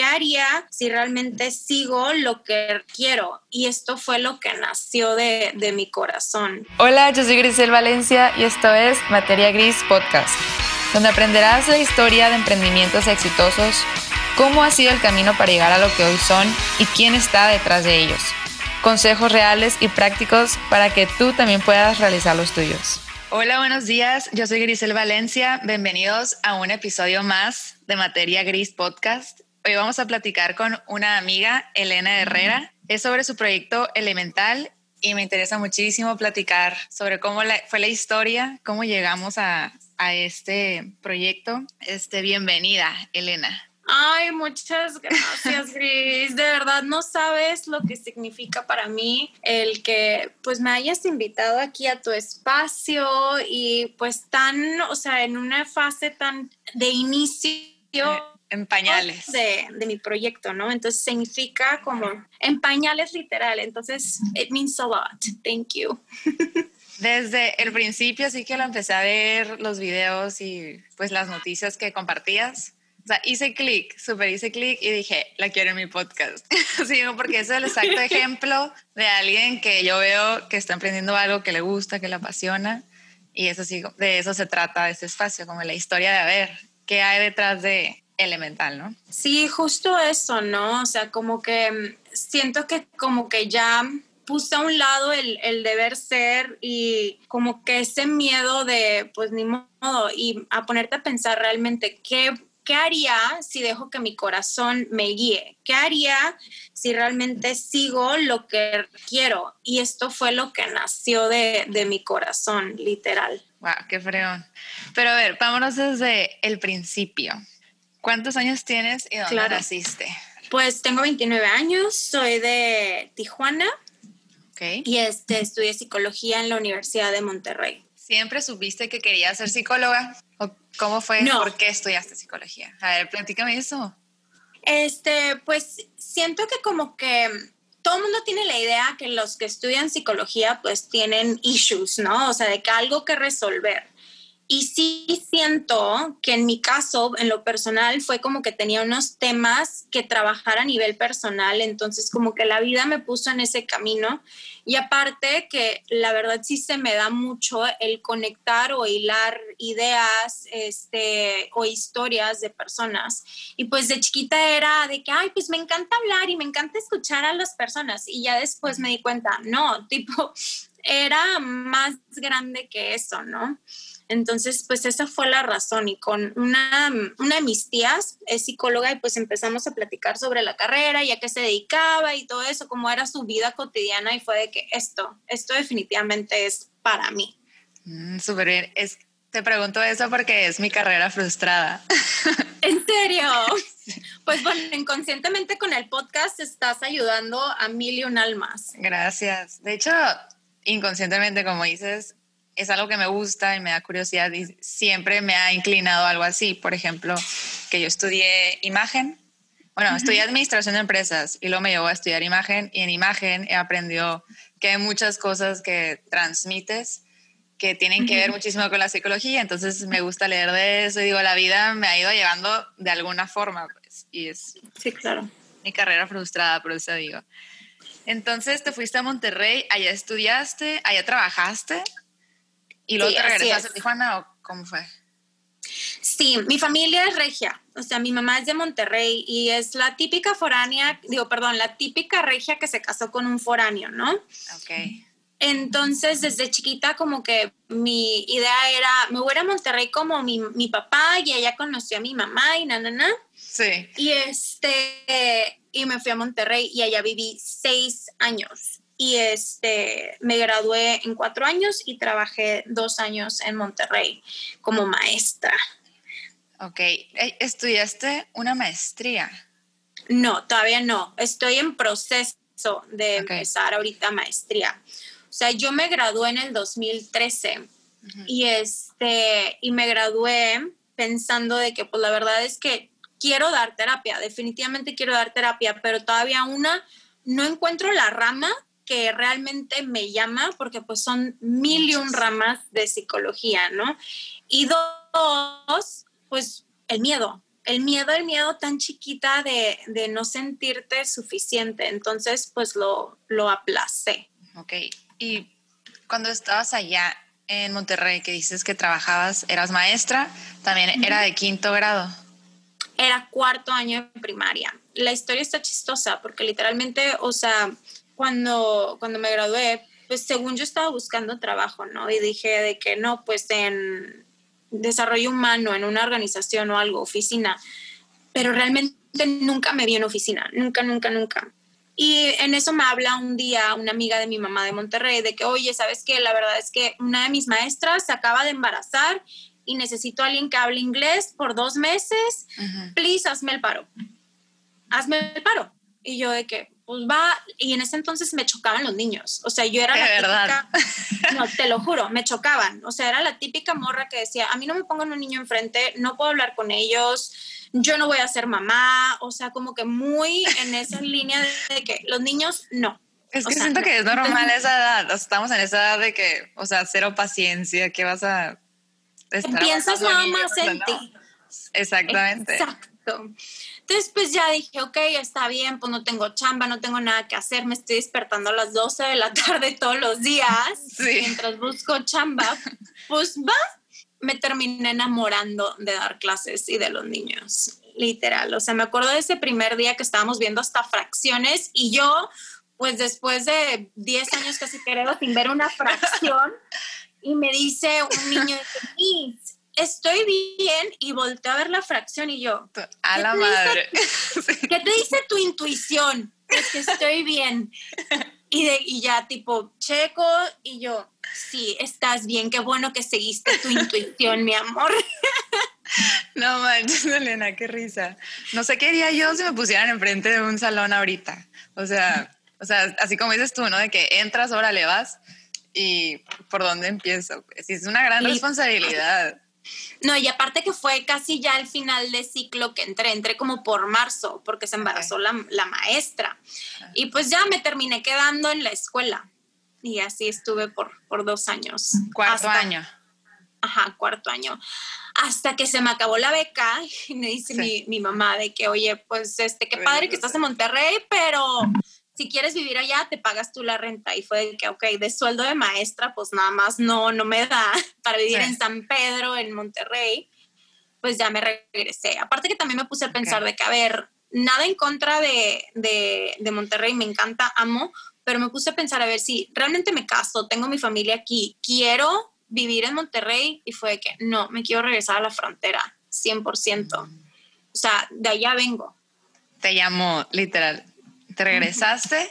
¿qué haría si realmente sigo lo que quiero? Y esto fue lo que nació de, de mi corazón. Hola, yo soy Grisel Valencia y esto es Materia Gris Podcast, donde aprenderás la historia de emprendimientos exitosos, cómo ha sido el camino para llegar a lo que hoy son y quién está detrás de ellos. Consejos reales y prácticos para que tú también puedas realizar los tuyos. Hola, buenos días. Yo soy Grisel Valencia. Bienvenidos a un episodio más de Materia Gris Podcast. Hoy vamos a platicar con una amiga, Elena Herrera. Es sobre su proyecto Elemental y me interesa muchísimo platicar sobre cómo fue la historia, cómo llegamos a, a este proyecto. Este, bienvenida, Elena. Ay, muchas gracias, Gris. De verdad no sabes lo que significa para mí el que pues me hayas invitado aquí a tu espacio y pues tan, o sea, en una fase tan de inicio en pañales. De, de, mi proyecto, ¿no? Entonces significa como en pañales literal. Entonces, it means a lot. Thank you. Desde el principio sí que lo empecé a ver los videos y pues las noticias que compartías. O sea, hice clic, súper hice clic y dije, la quiero en mi podcast. sí, porque es el exacto ejemplo de alguien que yo veo que está emprendiendo algo que le gusta, que le apasiona. Y eso sí, de eso se trata este espacio, como la historia de a ver qué hay detrás de, elemental, ¿no? Sí, justo eso, ¿no? O sea, como que mm, siento que como que ya puse a un lado el, el, deber ser y como que ese miedo de, pues ni modo, y a ponerte a pensar realmente qué, qué haría si dejo que mi corazón me guíe, qué haría si realmente sigo lo que quiero. Y esto fue lo que nació de, de mi corazón, literal. Wow, qué freón. Pero a ver, vámonos desde el principio. ¿Cuántos años tienes y dónde naciste? Pues tengo 29 años, soy de Tijuana. Okay. Y este, estudié psicología en la Universidad de Monterrey. ¿Siempre supiste que querías ser psicóloga? ¿O ¿Cómo fue? No. ¿Por qué estudiaste psicología? A ver, platícame eso. Este, pues siento que como que todo el mundo tiene la idea que los que estudian psicología pues tienen issues, ¿no? O sea, de que algo que resolver. Y sí siento que en mi caso, en lo personal, fue como que tenía unos temas que trabajar a nivel personal, entonces como que la vida me puso en ese camino. Y aparte que la verdad sí se me da mucho el conectar o hilar ideas este, o historias de personas. Y pues de chiquita era de que, ay, pues me encanta hablar y me encanta escuchar a las personas. Y ya después me di cuenta, no, tipo, era más grande que eso, ¿no? Entonces, pues esa fue la razón y con una, una de mis tías es psicóloga y pues empezamos a platicar sobre la carrera y a qué se dedicaba y todo eso, cómo era su vida cotidiana y fue de que esto, esto definitivamente es para mí. Mm, Súper bien. Es, te pregunto eso porque es mi carrera frustrada. ¿En serio? Pues bueno, inconscientemente con el podcast estás ayudando a mil y un almas. Gracias. De hecho, inconscientemente, como dices, es algo que me gusta y me da curiosidad y siempre me ha inclinado algo así. Por ejemplo, que yo estudié imagen. Bueno, estudié administración de empresas y luego me llevó a estudiar imagen y en imagen he aprendido que hay muchas cosas que transmites que tienen que ver muchísimo con la psicología, entonces me gusta leer de eso y digo, la vida me ha ido llevando de alguna forma, pues, y es sí, claro. mi carrera frustrada, por eso digo. Entonces te fuiste a Monterrey, allá estudiaste, allá trabajaste. ¿Y luego te regresaste a Tijuana o cómo fue? Sí, mi familia es regia, o sea, mi mamá es de Monterrey y es la típica foránea, digo, perdón, la típica regia que se casó con un foráneo, ¿no? Ok. Entonces, desde chiquita, como que mi idea era, me voy a Monterrey como mi, mi papá y ella conoció a mi mamá y na, na, na. Sí. Y este, y me fui a Monterrey y allá viví seis años y este, me gradué en cuatro años y trabajé dos años en Monterrey como maestra. Ok, eh, ¿estudiaste una maestría? No, todavía no. Estoy en proceso de empezar ahorita maestría. O sea, yo me gradué en el 2013 y, este, y me gradué pensando de que pues la verdad es que quiero dar terapia, definitivamente quiero dar terapia, pero todavía una no encuentro la rama que realmente me llama porque pues son mil y un ramas de psicología, ¿no? Y dos, pues el miedo. el miedo, el miedo tan chiquita de, de no sentirte suficiente. Entonces, pues lo, lo aplacé. Ok, y cuando estabas allá en Monterrey, que dices que trabajabas, eras maestra, también era de quinto grado. Era cuarto año de primaria. La historia está chistosa porque literalmente, o sea, cuando, cuando me gradué, pues según yo estaba buscando trabajo, ¿no? Y dije de que no, pues en desarrollo humano, en una organización o algo, oficina, pero realmente nunca me vi en oficina, nunca, nunca, nunca. Y en eso me habla un día una amiga de mi mamá de Monterrey de que, oye, ¿sabes qué? La verdad es que una de mis maestras se acaba de embarazar y necesito a alguien que hable inglés por dos meses. Please, hazme el paro. Hazme el paro. Y yo de que, pues va, y en ese entonces me chocaban los niños. O sea, yo era la verdad? típica, no, te lo juro, me chocaban. O sea, era la típica morra que decía, a mí no me pongan un niño enfrente, no puedo hablar con ellos, yo no voy a ser mamá. O sea, como que muy en esa línea de, que los niños no. Es que siento que es normal esa edad. estamos en esa edad de que, o sea, cero paciencia, que vas a... Piensas nada más en ti. Exactamente. Exacto. Entonces, pues ya dije, ok, está bien, pues no tengo chamba, no tengo nada que hacer, me estoy despertando a las 12 de la tarde todos los días mientras busco chamba. Pues va, me terminé enamorando de dar clases y de los niños, literal. O sea, me acuerdo de ese primer día que estábamos viendo hasta fracciones y yo, pues después de 10 años casi creo sin ver una fracción, y me dice un niño, estoy bien y volteé a ver la fracción y yo. A la madre. ¿Qué te dice tu intuición? Es que estoy bien. Y, de, y ya tipo, checo y yo, sí, estás bien, qué bueno que seguiste tu intuición, mi amor. No manches, Elena, qué risa. No sé qué haría yo si me pusieran enfrente de un salón ahorita. O sea, o sea, así como dices tú, ¿no? De que entras, ahora le vas y por dónde empiezo. Es una gran responsabilidad. No, y aparte que fue casi ya el final de ciclo que entré, entré como por marzo, porque se embarazó la, maestra. Y pues ya me terminé quedando en la escuela. Y así estuve por, por dos años. Cuarto año. Ajá, cuarto año. Hasta que se me acabó la beca y me dice mi, mi, mamá de que, oye, pues este, qué padre que estás en Monterrey, pero si quieres vivir allá, te pagas tú la renta. Y fue que, ok, de sueldo de maestra, pues nada más no, no me da para vivir en San Pedro, en Monterrey. Pues ya me regresé. Aparte que también me puse a pensar de que, a ver, nada en contra de, de, de Monterrey, me encanta, amo, pero me puse a pensar a ver si realmente me caso, tengo mi familia aquí, quiero vivir en Monterrey y fue que no, me quiero regresar a la frontera, 100%. O sea, de allá vengo. Te llamo, literal, te regresaste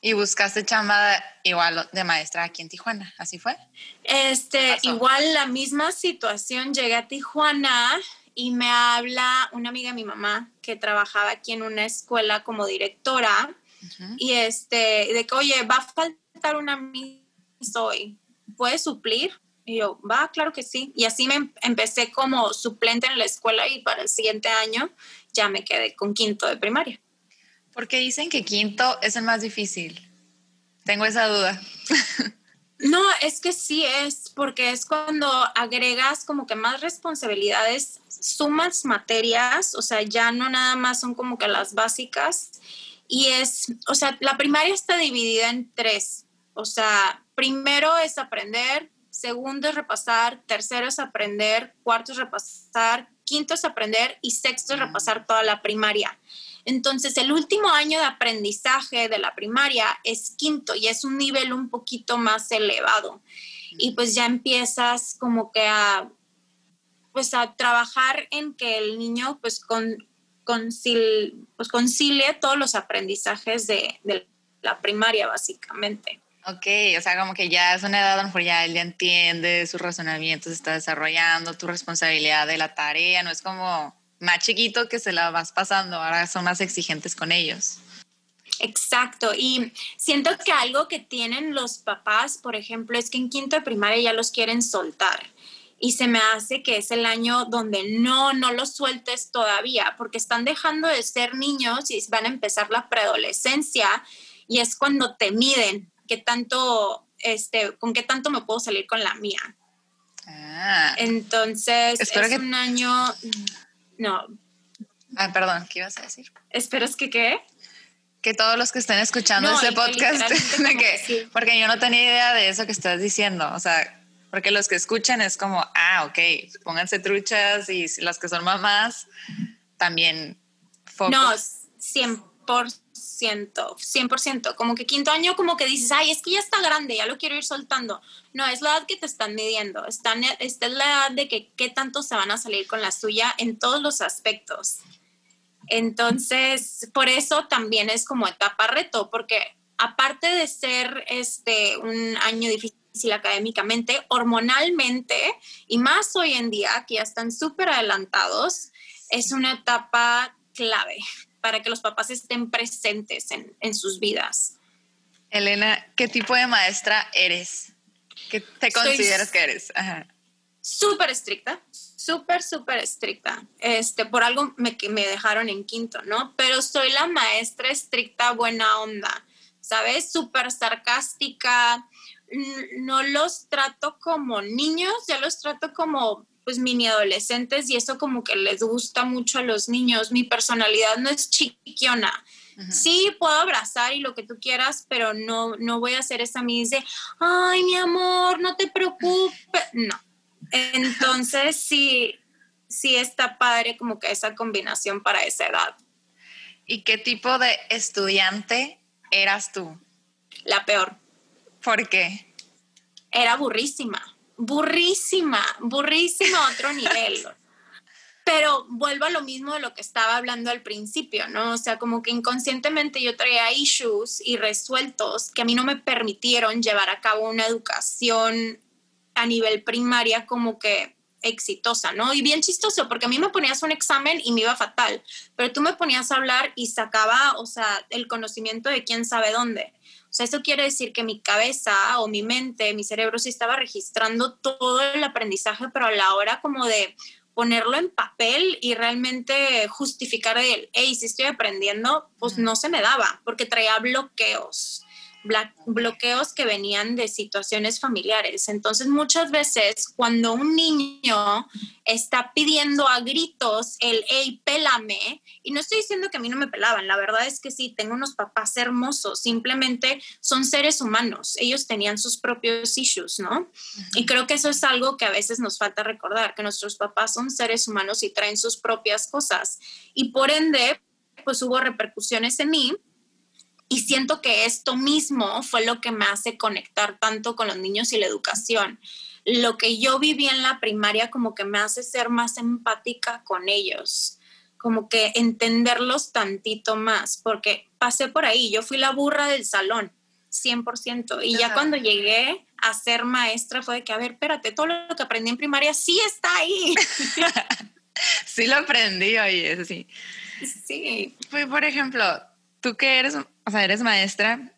y buscaste chamba igual de maestra aquí en Tijuana, ¿así fue? Este, igual la misma situación, llegué a Tijuana y me habla una amiga de mi mamá que trabajaba aquí en una escuela como directora y este, de que, oye, va a faltar una miss hoy, ¿puedes suplir? Y yo, va, claro que sí. Y así me empecé como suplente en la escuela y para el siguiente año ya me quedé con quinto de primaria. Porque dicen que quinto es el más difícil. Tengo esa duda. No, es que sí es, porque es cuando agregas como que más responsabilidades, sumas materias, o sea, ya no nada más son como que las básicas. Y es, o sea, la primaria está dividida en tres. O sea, primero es aprender, segundo es repasar, tercero es aprender, cuarto es repasar, quinto es aprender y sexto es repasar toda la primaria. Entonces, el último año de aprendizaje de la primaria es quinto y es un nivel un poquito más elevado. Y pues ya empiezas como que a, pues a trabajar en que el niño pues, con, pues concilie todos los aprendizajes de, de la primaria, básicamente. Ok, o sea, como que ya es una edad donde ya él ya entiende, su razonamiento se está desarrollando, tu responsabilidad de la tarea, no es como más chiquito que se la vas pasando, ahora son más exigentes con ellos. Exacto, y siento que algo que tienen los papás, por ejemplo, es que en quinto de primaria ya los quieren soltar y se me hace que es el año donde no, no los sueltes todavía, porque están dejando de ser niños y van a empezar la preadolescencia y es cuando te miden qué tanto, este, con qué tanto me puedo salir con la mía. Ah, Entonces, es un año no, Ah, perdón, ¿qué ibas a decir? ¿Esperas que qué? Que todos los que estén escuchando este podcast, de que, porque yo no tenía idea de eso que estás diciendo, o sea, porque los que escuchan es como, ah, ok, pónganse truchas y los que son mamás también. Focus. No, 100%, 100%. Como que quinto año, como que dices, ay, es que ya está grande, ya lo quiero ir soltando. No, es la edad que te están midiendo. Están, esta es la edad de que qué tanto se van a salir con la suya en todos los aspectos. Entonces, por eso también es como etapa reto, porque aparte de ser este un año difícil académicamente, hormonalmente, y más hoy en día, que ya están súper adelantados, es una etapa clave para que los papás estén presentes en, sus vidas. Elena, ¿qué tipo de maestra eres? ¿Qué te consideras que eres? Súper estricta, súper, súper estricta. Este, por algo me, me dejaron en quinto, ¿no? Pero soy la maestra estricta, buena onda, ¿sabes? Súper sarcástica, no los trato como niños, ya los trato como pues mini adolescentes y eso como que les gusta mucho a los niños. Mi personalidad no es chiquiona. Sí, puedo abrazar y lo que tú quieras, pero no, no voy a hacer esa mis de, ay, mi amor, no te preocupes. No. Entonces, sí, sí está padre como que esa combinación para esa edad. ¿Y qué tipo de estudiante eras tú? La peor. ¿Por qué? Era burrísima, burrísima, burrísima a otro nivel. Pero vuelvo a lo mismo de lo que estaba hablando al principio, ¿no? O sea, como que inconscientemente yo traía issues y resueltos que a mí no me permitieron llevar a cabo una educación a nivel primaria como que exitosa, ¿no? Y bien chistoso, porque a mí me ponías un examen y me iba fatal, pero tú me ponías a hablar y sacaba, o sea, el conocimiento de quién sabe dónde. O sea, eso quiere decir que mi cabeza o mi mente, mi cerebro sí estaba registrando todo el aprendizaje, pero a la hora como de ponerlo en papel y realmente justificar el, hey, si estoy aprendiendo, pues no se me daba, porque traía bloqueos bloqueos que venían de situaciones familiares. Entonces, muchas veces cuando un niño está pidiendo a gritos el, hey, pélame, y no estoy diciendo que a mí no me pelaban, la verdad es que sí, tengo unos papás hermosos, simplemente son seres humanos, ellos tenían sus propios issues, ¿no? Y creo que eso es algo que a veces nos falta recordar, que nuestros papás son seres humanos y traen sus propias cosas. Y por ende, pues hubo repercusiones en mí y siento que esto mismo fue lo que me hace conectar tanto con los niños y la educación. Lo que yo viví en la primaria como que me hace ser más empática con ellos, como que entenderlos tantito más, porque pasé por ahí, yo fui la burra del salón, 100%, y ya cuando llegué a ser maestra fue de que, a ver, espérate, todo lo que aprendí en primaria sí está ahí. sí lo aprendí, oye, sí. Sí. Fue, por ejemplo, tú que eres o sea, eres maestra.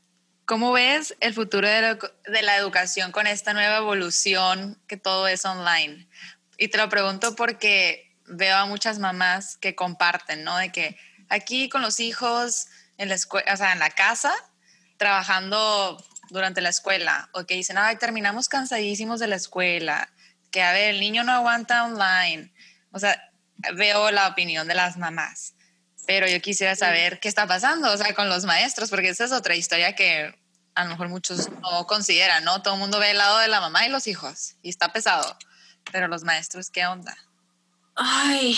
¿Cómo ves el futuro de la, educación con esta nueva evolución que todo es online? Y te lo pregunto porque veo a muchas mamás que comparten, ¿no? De que aquí con los hijos en la escuela, o sea, en la casa, trabajando durante la escuela, o que dicen, ay, terminamos cansadísimos de la escuela, que a ver, el niño no aguanta online. O sea, veo la opinión de las mamás pero yo quisiera saber qué está pasando, o sea, con los maestros, porque esa es otra historia que a lo mejor muchos no consideran, ¿no? Todo el mundo ve el lado de la mamá y los hijos, y está pesado, pero los maestros, ¿qué onda? Ay,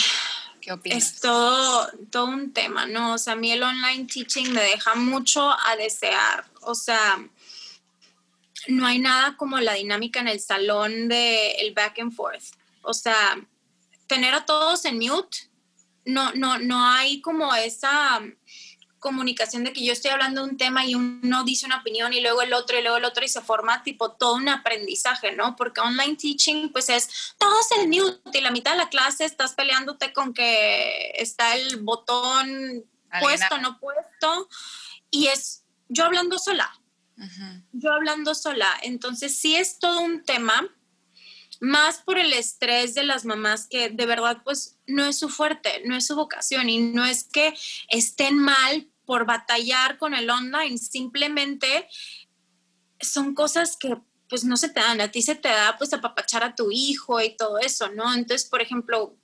¿qué opinas? Es todo, todo un tema, ¿no? O sea, a mí el online teaching me deja mucho a desear, o sea, no hay nada como la dinámica en el salón de el back and forth, o sea, tener a todos en mute no, no, no hay como esa comunicación de que yo estoy hablando de un tema y uno dice una opinión y luego el otro y luego el otro y se forma tipo todo un aprendizaje, ¿no? Porque online teaching pues es todo el mute y la mitad de la clase estás peleándote con que está el botón puesto, no puesto y es yo hablando sola, yo hablando sola, entonces sí es todo un tema más por el estrés de las mamás que de verdad pues no es su fuerte, no es su vocación y no es que estén mal por batallar con el online, simplemente son cosas que pues no se te dan, a ti se te da pues apapachar a tu hijo y todo eso, ¿no? Entonces, por ejemplo,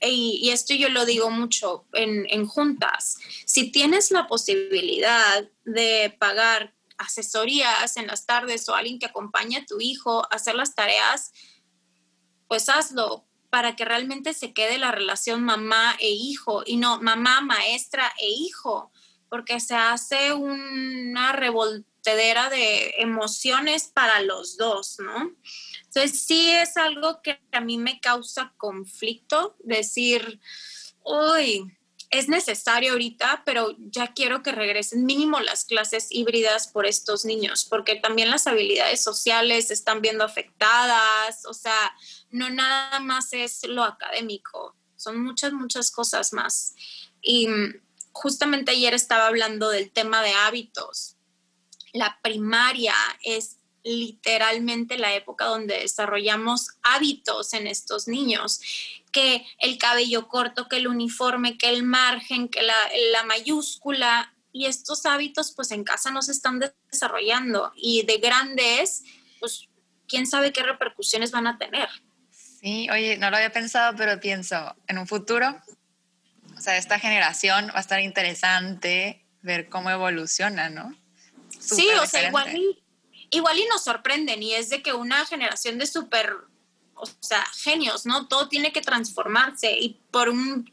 y, esto yo lo digo mucho en, en juntas, si tienes la posibilidad de pagar asesorías en las tardes o alguien que acompañe a tu hijo a hacer las tareas, pues hazlo para que realmente se quede la relación mamá e hijo y no mamá, maestra e hijo, porque se hace una revoltedera de emociones para los dos, ¿no? Entonces sí es algo que a mí me causa conflicto, decir, uy, es necesario ahorita, pero ya quiero que regresen mínimo las clases híbridas por estos niños, porque también las habilidades sociales están viendo afectadas, o sea, no nada más es lo académico, son muchas, muchas cosas más. Y justamente ayer estaba hablando del tema de hábitos. La primaria es literalmente la época donde desarrollamos hábitos en estos niños, que el cabello corto, que el uniforme, que el margen, que la, la mayúscula, y estos hábitos pues en casa no se están desarrollando y de grandes, pues quién sabe qué repercusiones van a tener. Sí, oye, no lo había pensado, pero pienso, en un futuro, o sea, esta generación va a estar interesante ver cómo evoluciona, ¿no? sí, o sea, igual igual y nos sorprenden y es de que una generación de súper, o sea, genios, ¿no? Todo tiene que transformarse y por un,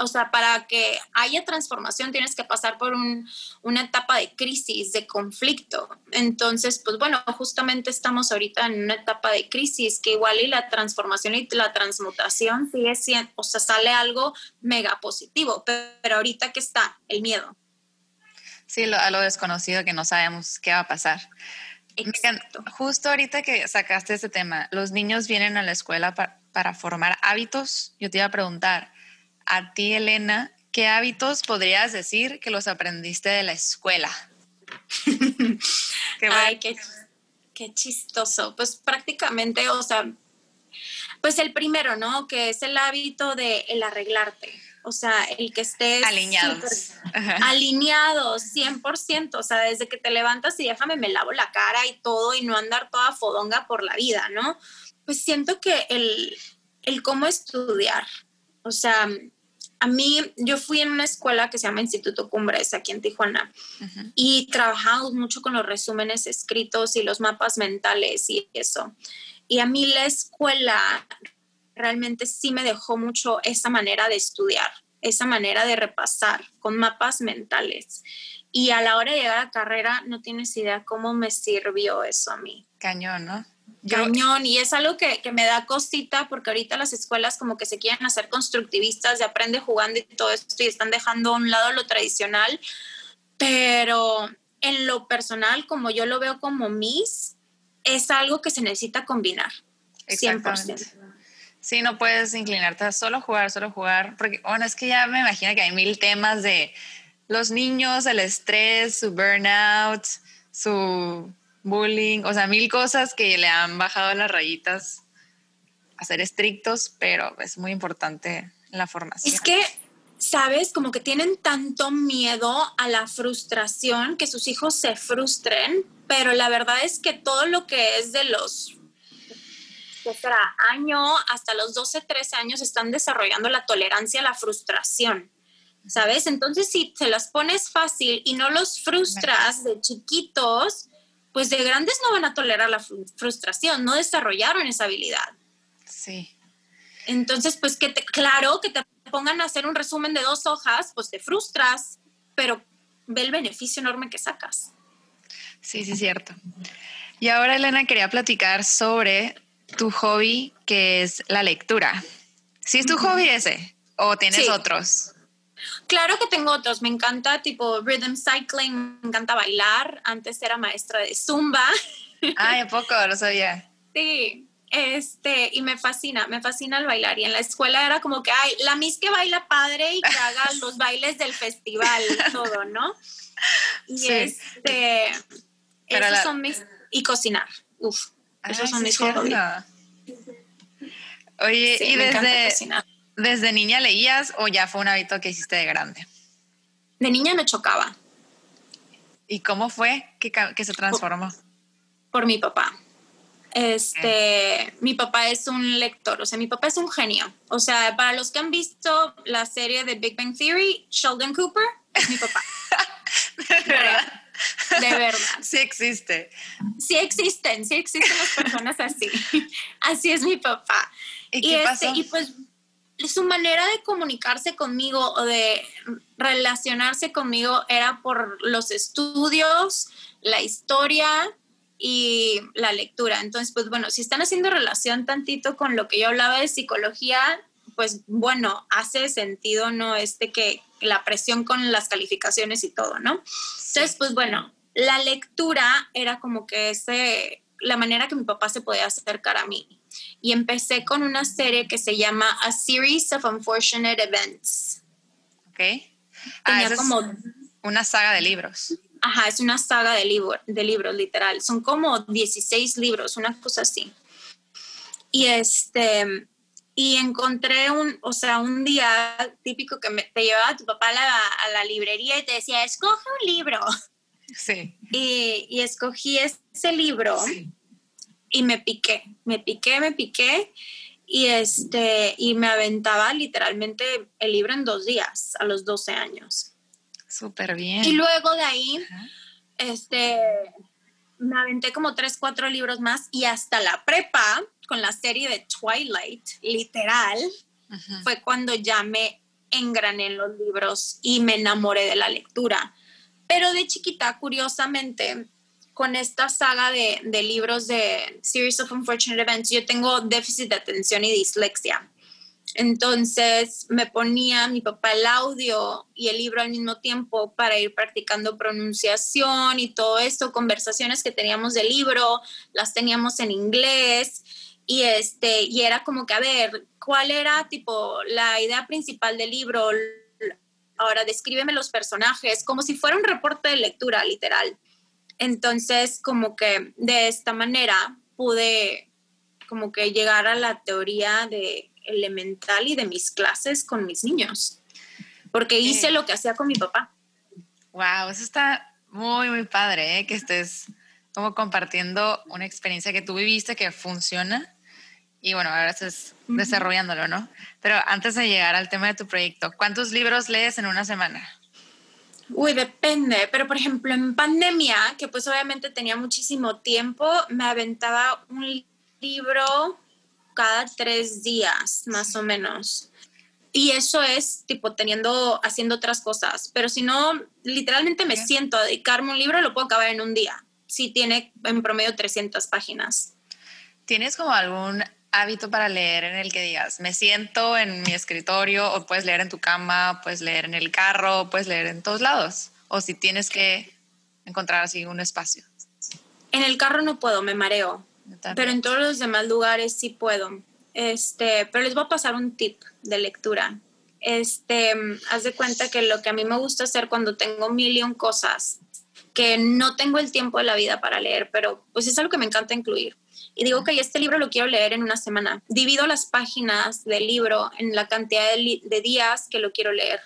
o sea, para que haya transformación tienes que pasar por un, una etapa de crisis, de conflicto. Entonces, pues bueno, justamente estamos ahorita en una etapa de crisis que igual y la transformación y la transmutación sigue siendo, o sea, sale algo mega positivo, pero, ahorita que está el miedo. Sí, lo, a lo desconocido que no sabemos qué va a pasar. Justo ahorita que sacaste este tema, los niños vienen a la escuela para formar hábitos. Yo te iba a preguntar, a ti, Elena, ¿qué hábitos podrías decir que los aprendiste de la escuela? qué, Ay, qué, qué chistoso. Pues prácticamente, o sea, pues el primero, ¿no? Que es el hábito de el arreglarte o sea, el que estés alineados. Alineados, 100%, o sea, desde que te levantas y déjame, me lavo la cara y todo y no andar toda fodonga por la vida, ¿no? Pues siento que el, el cómo estudiar, o sea, a mí, yo fui en una escuela que se llama Instituto Cumbres aquí en Tijuana y trabajamos mucho con los resúmenes escritos y los mapas mentales y eso. Y a mí la escuela realmente sí me dejó mucho esa manera de estudiar, esa manera de repasar con mapas mentales. Y a la hora de llegar a carrera, no tienes idea cómo me sirvió eso a mí. Cañón, ¿no? Cañón, y es algo que, que, me da cosita porque ahorita las escuelas como que se quieren hacer constructivistas de aprende jugando y todo esto y están dejando a un lado lo tradicional, pero en lo personal, como yo lo veo como mis, es algo que se necesita combinar. 100%. Sí, no puedes inclinarte a solo jugar, solo jugar, porque bueno, es que ya me imagino que hay mil temas de los niños, el estrés, su burnout, su bullying, o sea, mil cosas que le han bajado las rayitas a ser estrictos, pero es muy importante la formación. Es que, sabes, como que tienen tanto miedo a la frustración, que sus hijos se frustren, pero la verdad es que todo lo que es de los será año hasta los 12, 13 años están desarrollando la tolerancia a la frustración. ¿Sabes? Entonces, si te las pones fácil y no los frustras de chiquitos, pues de grandes no van a tolerar la frustración, no desarrollaron esa habilidad. Sí. Entonces, pues que te, claro, que te pongan a hacer un resumen de dos hojas, pues te frustras, pero ve el beneficio enorme que sacas. Sí, sí, cierto. Y ahora, Elena, quería platicar sobre tu hobby, que es la lectura. ¿Sí es tu hobby ese? ¿O tienes otros? Claro que tengo otros. Me encanta tipo rhythm cycling, me encanta bailar. Antes era maestra de zumba. Ay, ¿a poco? Lo sabía. Sí. Este, y me fascina, me fascina el bailar. Y en la escuela era como que, ay, la Miss que baila padre y que haga los bailes del festival y todo, ¿no? Y este, esos son mis. Y cocinar. Uf. Esos son mis hobbies. Oye, ¿y desde, desde niña leías o ya fue un hábito que hiciste de grande? De niña me chocaba. ¿Y cómo fue que, que se transformó? Por, mi papá. Este, mi papá es un lector, o sea, mi papá es un genio. O sea, para los que han visto la serie de Big Bang Theory, Sheldon Cooper es mi papá. ¿De verdad? De verdad. Sí existe. Sí existen, sí existen las personas así. Así es mi papá. ¿Y, qué este, pasó? y pues su manera de comunicarse conmigo o de relacionarse conmigo era por los estudios, la historia y la lectura. Entonces, pues bueno, si están haciendo relación tantito con lo que yo hablaba de psicología, pues bueno, hace sentido, ¿no? Este que la presión con las calificaciones y todo, ¿no? Entonces, pues bueno, la lectura era como que ese, la manera que mi papá se podía acercar a mí. Y empecé con una serie que se llama A Series of Unfortunate Events. Ok. Ah, Tenía es como una saga de libros. Ajá, es una saga de, libro, de libros, literal. Son como 16 libros, una cosa así. Y este, y encontré un, o sea, un día típico que me, te llevaba tu papá a la, a la librería y te decía, escoge un libro. Sí. Y, y escogí ese libro y me piqué, me piqué, me piqué. Y, este, y me aventaba literalmente el libro en dos días, a los 12 años. Súper bien. Y luego de ahí, Ajá. este, me aventé como tres, cuatro libros más y hasta la prepa, con la serie de Twilight, literal, fue cuando ya me engrané en los libros y me enamoré de la lectura. Pero de chiquita, curiosamente, con esta saga de, de libros de Series of Unfortunate Events, yo tengo déficit de atención y dislexia. Entonces me ponía mi papá el audio y el libro al mismo tiempo para ir practicando pronunciación y todo esto, conversaciones que teníamos del libro, las teníamos en inglés y este y era como que a ver, ¿cuál era tipo la idea principal del libro? Ahora descríbeme los personajes como si fuera un reporte de lectura, literal. Entonces, como que de esta manera pude como que llegar a la teoría de elemental y de mis clases con mis niños, porque hice lo que hacía con mi papá. Wow, eso está muy, muy padre, ¿eh? que estés como compartiendo una experiencia que tú viviste que funciona y bueno, ahora estás desarrollándolo, ¿no? Pero antes de llegar al tema de tu proyecto, ¿cuántos libros lees en una semana? Uy, depende, pero por ejemplo en pandemia, que pues obviamente tenía muchísimo tiempo, me aventaba un libro cada tres días, más o menos. Y eso es tipo teniendo, haciendo otras cosas. Pero si no, literalmente me siento a dedicarme a un libro, lo puedo acabar en un día. Si tiene en promedio 300 páginas. ¿Tienes como algún hábito para leer en el que digas, me siento en mi escritorio o puedes leer en tu cama, puedes leer en el carro, puedes leer en todos lados? O si tienes que encontrar así un espacio. En el carro no puedo, me mareo. Pero en todos los demás lugares sí puedo. Este, pero les voy a pasar un tip de lectura. Este, haz de cuenta que lo que a mí me gusta hacer cuando tengo mil y un cosas, que no tengo el tiempo de la vida para leer, pero pues es algo que me encanta incluir. Y digo que este libro lo quiero leer en una semana. Divido las páginas del libro en la cantidad de días que lo quiero leer.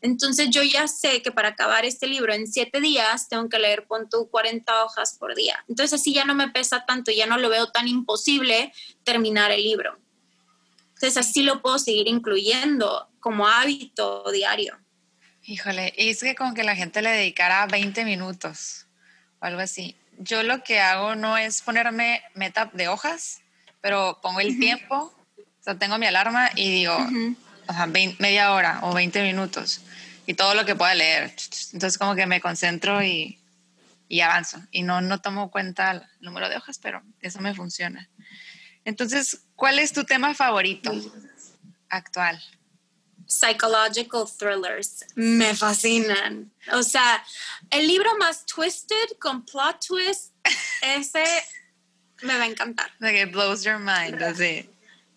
Entonces yo ya sé que para acabar este libro en siete días tengo que leer, pon tú 40 hojas por día. Entonces así ya no me pesa tanto, ya no lo veo tan imposible terminar el libro. Entonces así lo puedo seguir incluyendo como hábito diario. Híjole, y es que como que la gente le dedicara 20 minutos o algo así. Yo lo que hago no es ponerme meta de hojas, pero pongo el tiempo, o sea, tengo mi alarma y digo, Ujú. o sea, vein- media hora o 20 minutos y todo lo que pueda leer. Entonces como que me concentro y, y avanzo. Y no, no tomo cuenta el número de hojas, pero eso me funciona. Entonces, ¿cuál es tu tema favorito actual? Psychological thrillers me fascinan. O sea, el libro más twisted con plot twist, ese me va a encantar. Like it blows your mind, así.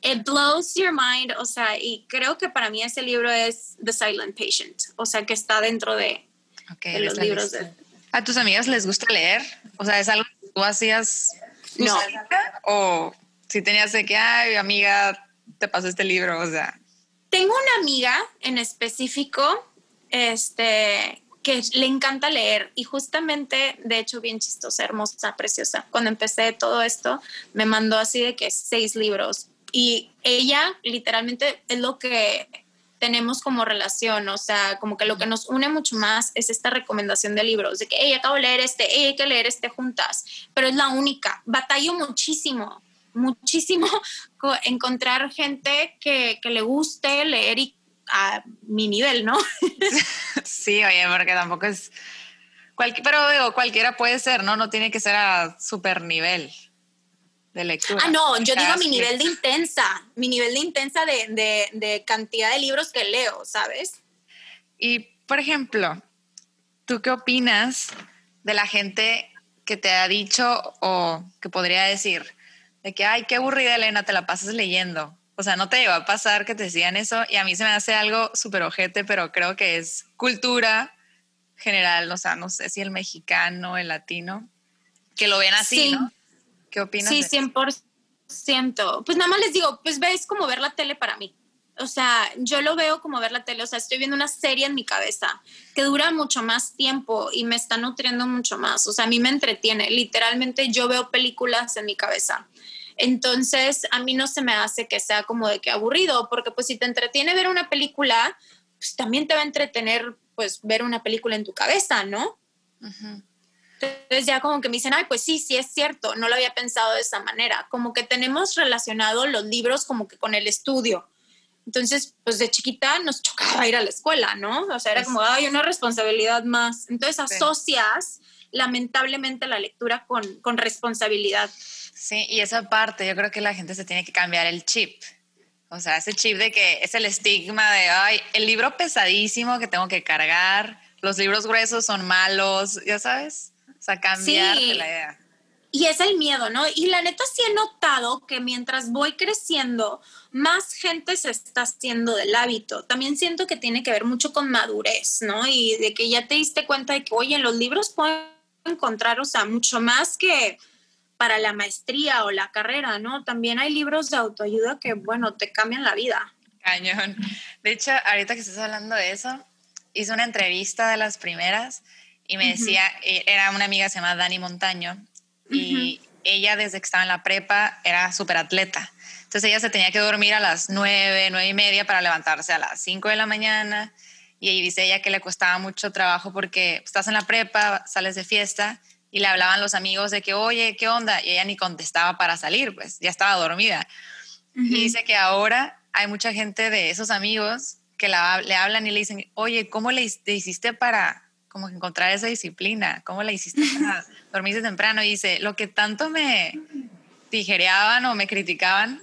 It blows your mind, o sea, y creo que para mí ese libro es The Silent Patient, o sea, que está dentro de, Ok, de los libros de... ¿A tus amigas les gusta leer? O sea, ¿es algo que tú hacías No. ¿O si tenías de que, ay, amiga, te pasó este libro? O sea, Tengo una amiga en específico, este, que le encanta leer y justamente, de hecho, bien chistosa, hermosa, preciosa. Cuando empecé todo esto, me mandó así de que seis libros y ella literalmente es lo que tenemos como relación, o sea, como que lo que nos une mucho más es esta recomendación de libros, de que, hey, acabo de leer este, hey, hay que leer este juntas, pero es la única. Batallo muchísimo, muchísimo encontrar gente que, le guste leer y a mi nivel, ¿no? sí, oye, porque tampoco es... pero digo, cualquiera puede ser, ¿no? No tiene que ser a super nivel de lectura. Ah, no, yo digo mi nivel de intensa, mi nivel de intensa de, de, cantidad de libros que leo, ¿sabes? Y, por ejemplo, ¿tú qué opinas de la gente que te ha dicho o que podría decir de que, ay, qué aburrida Elena, te la pasas leyendo? O sea, no te iba a pasar que te decían eso y a mí se me hace algo súper ojete, pero creo que es cultura general, o sea, no sé si el mexicano, el latino, que lo ven así, ¿no? ¿Qué opinas? Sí, 100%. Pues nada más les digo, pues ves como ver la tele para mí. O sea, yo lo veo como ver la tele, o sea, estoy viendo una serie en mi cabeza que dura mucho más tiempo y me está nutriendo mucho más. O sea, a mí me entretiene. Literalmente yo veo películas en mi cabeza. Entonces, a mí no se me hace que sea como de que aburrido, porque pues si te entretiene ver una película, pues también te va a entretener pues ver una película en tu cabeza, ¿no? Entonces ya como que me dicen, ay, pues sí, sí es cierto, no lo había pensado de esa manera, como que tenemos relacionado los libros como que con el estudio. Entonces, pues de chiquita nos chocaba ir a la escuela, ¿no? O sea, era como, ay, una responsabilidad más. Entonces asocias lamentablemente la lectura con, con responsabilidad. Sí, y esa parte yo creo que la gente se tiene que cambiar el chip. O sea, ese chip de que es el estigma de, ay, el libro pesadísimo que tengo que cargar, los libros gruesos son malos, ya sabes. O sea, cambiar la idea. Y es el miedo, ¿no? Y la neta sí he notado que mientras voy creciendo, más gente se está haciendo del hábito. También siento que tiene que ver mucho con madurez, ¿no? Y de que ya te diste cuenta de que, oye, en los libros puedo encontrar, o sea, mucho más que para la maestría o la carrera, ¿no? También hay libros de autoayuda que, bueno, te cambian la vida. Cañón. De hecho, ahorita que estás hablando de eso, hice una entrevista de las primeras y me decía, eh, era una amiga, se llama Dani Montaño, y ella desde que estaba en la prepa era súper atleta. Entonces ella se tenía que dormir a las nueve, nueve y media para levantarse a las cinco de la mañana. Y ahí dice ella que le costaba mucho trabajo porque estás en la prepa, sales de fiesta y le hablaban los amigos de que, oye, ¿qué onda? Y ella ni contestaba para salir, pues ya estaba dormida. Y dice que ahora hay mucha gente de esos amigos que la, le hablan y le dicen, oye, ¿cómo le, hiciste para como encontrar esa disciplina? ¿Cómo le hiciste para dormirse temprano? Y dice, lo que tanto me tijereaban o me criticaban,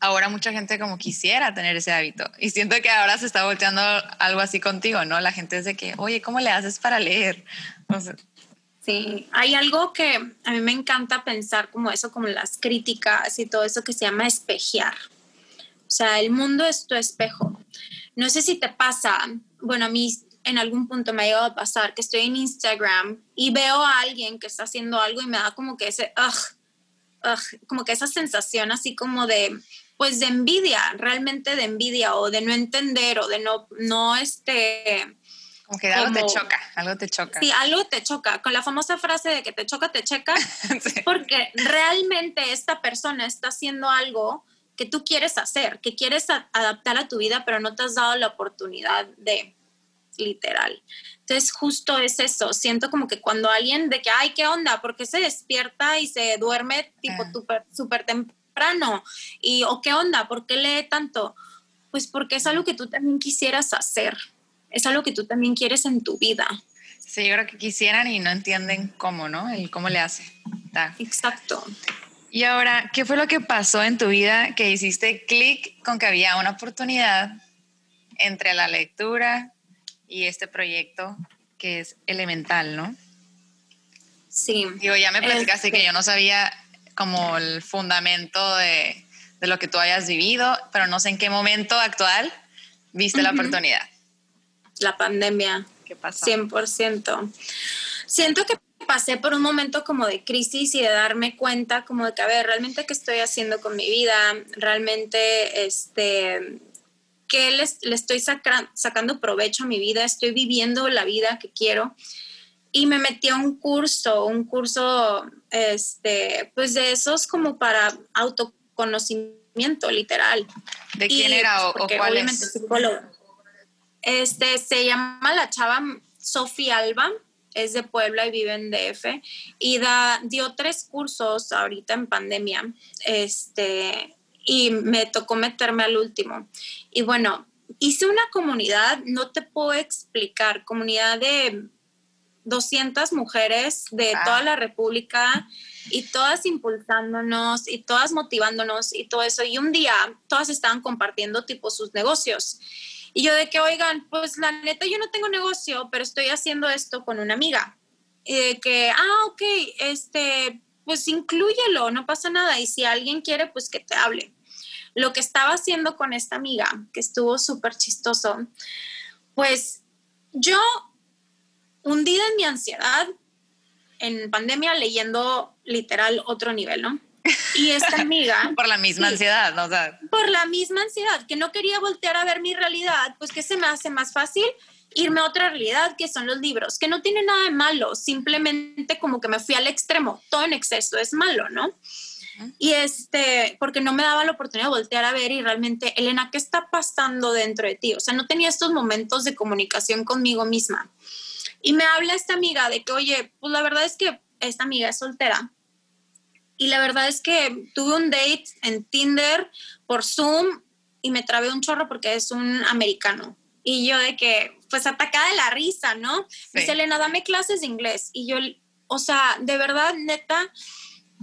ahora mucha gente como quisiera tener ese hábito. Y siento que ahora se está volteando algo así contigo, ¿no? La gente es de que, oye, ¿cómo le haces para leer? O sea, Sí, hay algo que a mí me encanta pensar como eso, como las críticas y todo eso que se llama espejear. O sea, el mundo es tu espejo. No sé si te pasa, bueno, a mí en algún punto me ha llegado a pasar que estoy en Instagram y veo a alguien que está haciendo algo y me da como que ese, como que esa sensación así como de, pues de envidia, realmente de envidia o de no entender o de no, no, este, como que algo te choca, algo te choca. Sí, algo te choca. Con la famosa frase de que te choca, te checa, porque realmente esta persona está haciendo algo que tú quieres hacer, que quieres adaptar a tu vida, pero no te has dado la oportunidad de, literal. Entonces, justo es eso. Siento como que cuando alguien de que, ay, ¿qué onda? ¿Por qué se despierta y se duerme tipo ah. súper temprano? Y, ¿o qué onda? ¿Por qué lee tanto? Pues porque es algo que tú también quisieras hacer es algo que tú también quieres en tu vida. Sí, yo creo que quisieran y no entienden cómo, ¿no? El cómo le hace. Exacto. Y ahora, ¿qué fue lo que pasó en tu vida que hiciste clic con que había una oportunidad entre la lectura y este proyecto que es elemental, ¿no? Sí. Digo, ya me platicaste que yo no sabía como el fundamento de, de, lo que tú hayas vivido, pero no sé en qué momento actual viste la oportunidad la pandemia. ¿Qué pasó? 100%. Siento que pasé por un momento como de crisis y de darme cuenta como de que, a ver, realmente qué estoy haciendo con mi vida, realmente, este, qué le estoy sacando provecho a mi vida, estoy viviendo la vida que quiero. Y me metí a un curso, un curso, este, pues de esos como para autoconocimiento, literal. ¿De quién era o, cuál es? psicólogo. Este, se llama la chava Sofía Alba, es de Puebla y vive en DF, y da, dio tres cursos ahorita en pandemia, este, y me tocó meterme al último. Y bueno, hice una comunidad, no te puedo explicar, comunidad de 200 mujeres de ah. toda la República y todas impulsándonos y todas motivándonos y todo eso. Y un día todas estaban compartiendo tipo sus negocios. Y yo de que, oigan, pues la neta yo no tengo negocio, pero estoy haciendo esto con una amiga. Y de que, ah, ok, este, pues inclúyelo, no pasa nada. Y si alguien quiere, pues que te hable. Lo que estaba haciendo con esta amiga, que estuvo súper chistoso, pues yo hundida en mi ansiedad, en pandemia leyendo literal otro nivel, ¿no? Y esta amiga... por la misma ansiedad, ¿no? por la misma ansiedad, que no quería voltear a ver mi realidad, pues que se me hace más fácil irme a otra realidad, que son los libros, que no tiene nada de malo, simplemente como que me fui al extremo, todo en exceso es malo, ¿no? Y este, porque no me daba la oportunidad de voltear a ver y realmente, Elena, ¿qué está pasando dentro de ti? O sea, no tenía estos momentos de comunicación conmigo misma. Y me habla esta amiga de que, oye, pues la verdad es que esta amiga es soltera y la verdad es que tuve un date en Tinder por Zoom y me trabé un chorro porque es un americano. Y yo de que, pues atacada de la risa, ¿no? Dice, Elena, dame clases de inglés. Y yo, o sea, de verdad, neta,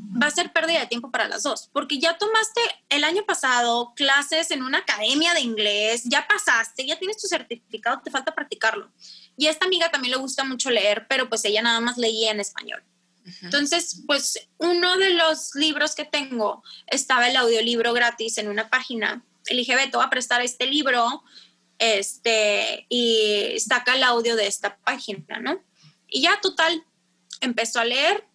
va a ser pérdida de tiempo para las dos, porque ya tomaste el año pasado clases en una academia de inglés, ya pasaste, ya tienes tu certificado, te falta practicarlo. Y a esta amiga también le gusta mucho leer, pero pues ella nada más leía en español. Entonces, pues uno de los libros que tengo estaba el audiolibro gratis en una página. Le dije, Beto, a prestar este libro este, y saca el audio de esta página, ¿no? Y ya, total, empezó a leer.